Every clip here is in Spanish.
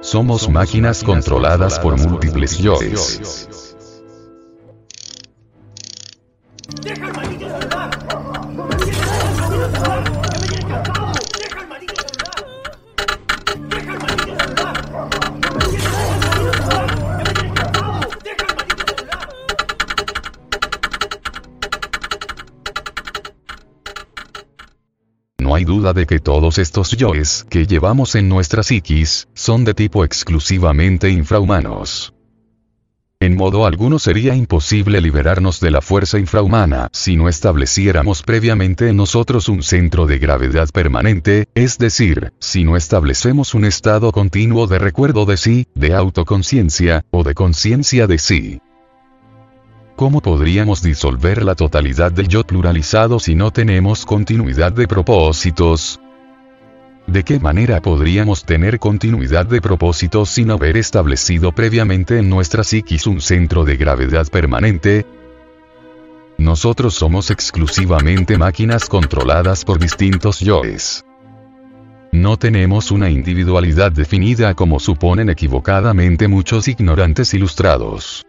Somos máquinas controladas por múltiples yoes. No hay duda de que todos estos yoes que llevamos en nuestra psiquis son de tipo exclusivamente infrahumanos. En modo alguno sería imposible liberarnos de la fuerza infrahumana si no estableciéramos previamente en nosotros un centro de gravedad permanente, es decir, si no establecemos un estado continuo de recuerdo de sí, de autoconciencia, o de conciencia de sí. ¿Cómo podríamos disolver la totalidad del yo pluralizado si no tenemos continuidad de propósitos? ¿De qué manera podríamos tener continuidad de propósitos sin haber establecido previamente en nuestra psiquis un centro de gravedad permanente? Nosotros somos exclusivamente máquinas controladas por distintos yoes. No tenemos una individualidad definida como suponen equivocadamente muchos ignorantes ilustrados.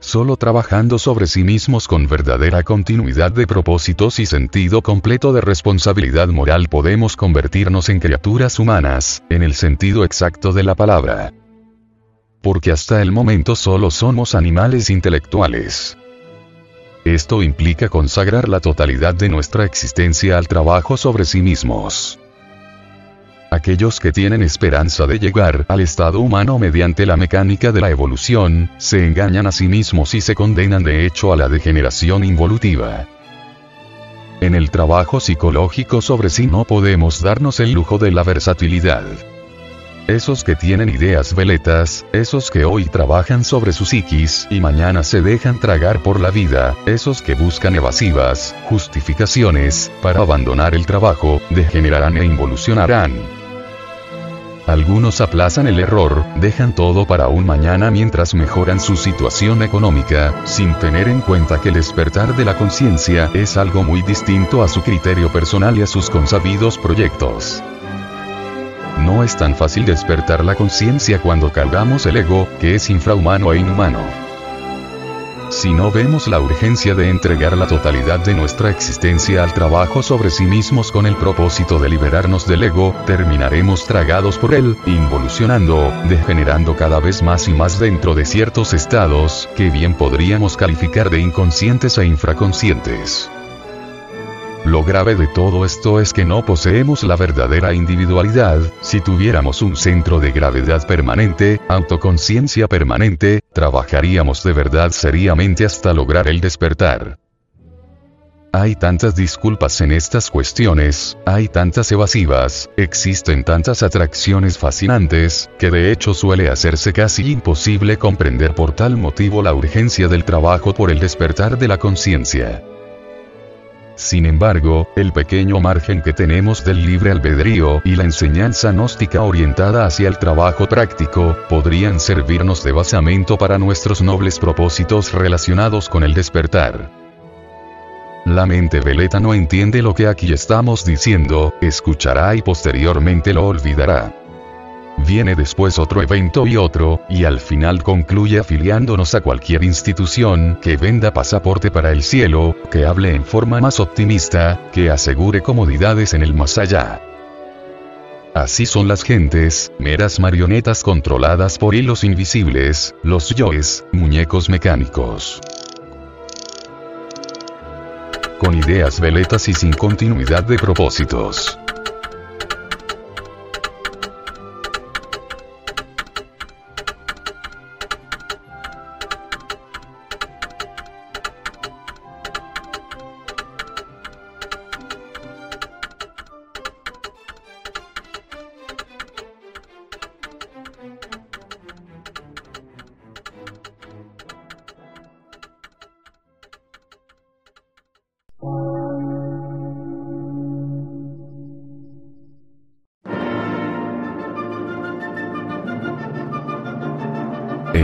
Solo trabajando sobre sí mismos con verdadera continuidad de propósitos y sentido completo de responsabilidad moral podemos convertirnos en criaturas humanas, en el sentido exacto de la palabra. Porque hasta el momento solo somos animales intelectuales. Esto implica consagrar la totalidad de nuestra existencia al trabajo sobre sí mismos. Aquellos que tienen esperanza de llegar al estado humano mediante la mecánica de la evolución, se engañan a sí mismos y se condenan de hecho a la degeneración involutiva. En el trabajo psicológico sobre sí no podemos darnos el lujo de la versatilidad. Esos que tienen ideas veletas, esos que hoy trabajan sobre su psiquis y mañana se dejan tragar por la vida, esos que buscan evasivas, justificaciones, para abandonar el trabajo, degenerarán e involucionarán. Algunos aplazan el error, dejan todo para un mañana mientras mejoran su situación económica, sin tener en cuenta que el despertar de la conciencia es algo muy distinto a su criterio personal y a sus consabidos proyectos. No es tan fácil despertar la conciencia cuando cargamos el ego, que es infrahumano e inhumano. Si no vemos la urgencia de entregar la totalidad de nuestra existencia al trabajo sobre sí mismos con el propósito de liberarnos del ego, terminaremos tragados por él, involucionando, degenerando cada vez más y más dentro de ciertos estados, que bien podríamos calificar de inconscientes e infraconscientes. Lo grave de todo esto es que no poseemos la verdadera individualidad, si tuviéramos un centro de gravedad permanente, autoconciencia permanente, trabajaríamos de verdad seriamente hasta lograr el despertar. Hay tantas disculpas en estas cuestiones, hay tantas evasivas, existen tantas atracciones fascinantes, que de hecho suele hacerse casi imposible comprender por tal motivo la urgencia del trabajo por el despertar de la conciencia. Sin embargo, el pequeño margen que tenemos del libre albedrío y la enseñanza gnóstica orientada hacia el trabajo práctico, podrían servirnos de basamento para nuestros nobles propósitos relacionados con el despertar. La mente veleta no entiende lo que aquí estamos diciendo, escuchará y posteriormente lo olvidará. Viene después otro evento y otro, y al final concluye afiliándonos a cualquier institución que venda pasaporte para el cielo, que hable en forma más optimista, que asegure comodidades en el más allá. Así son las gentes, meras marionetas controladas por hilos invisibles, los yoes, muñecos mecánicos. Con ideas veletas y sin continuidad de propósitos.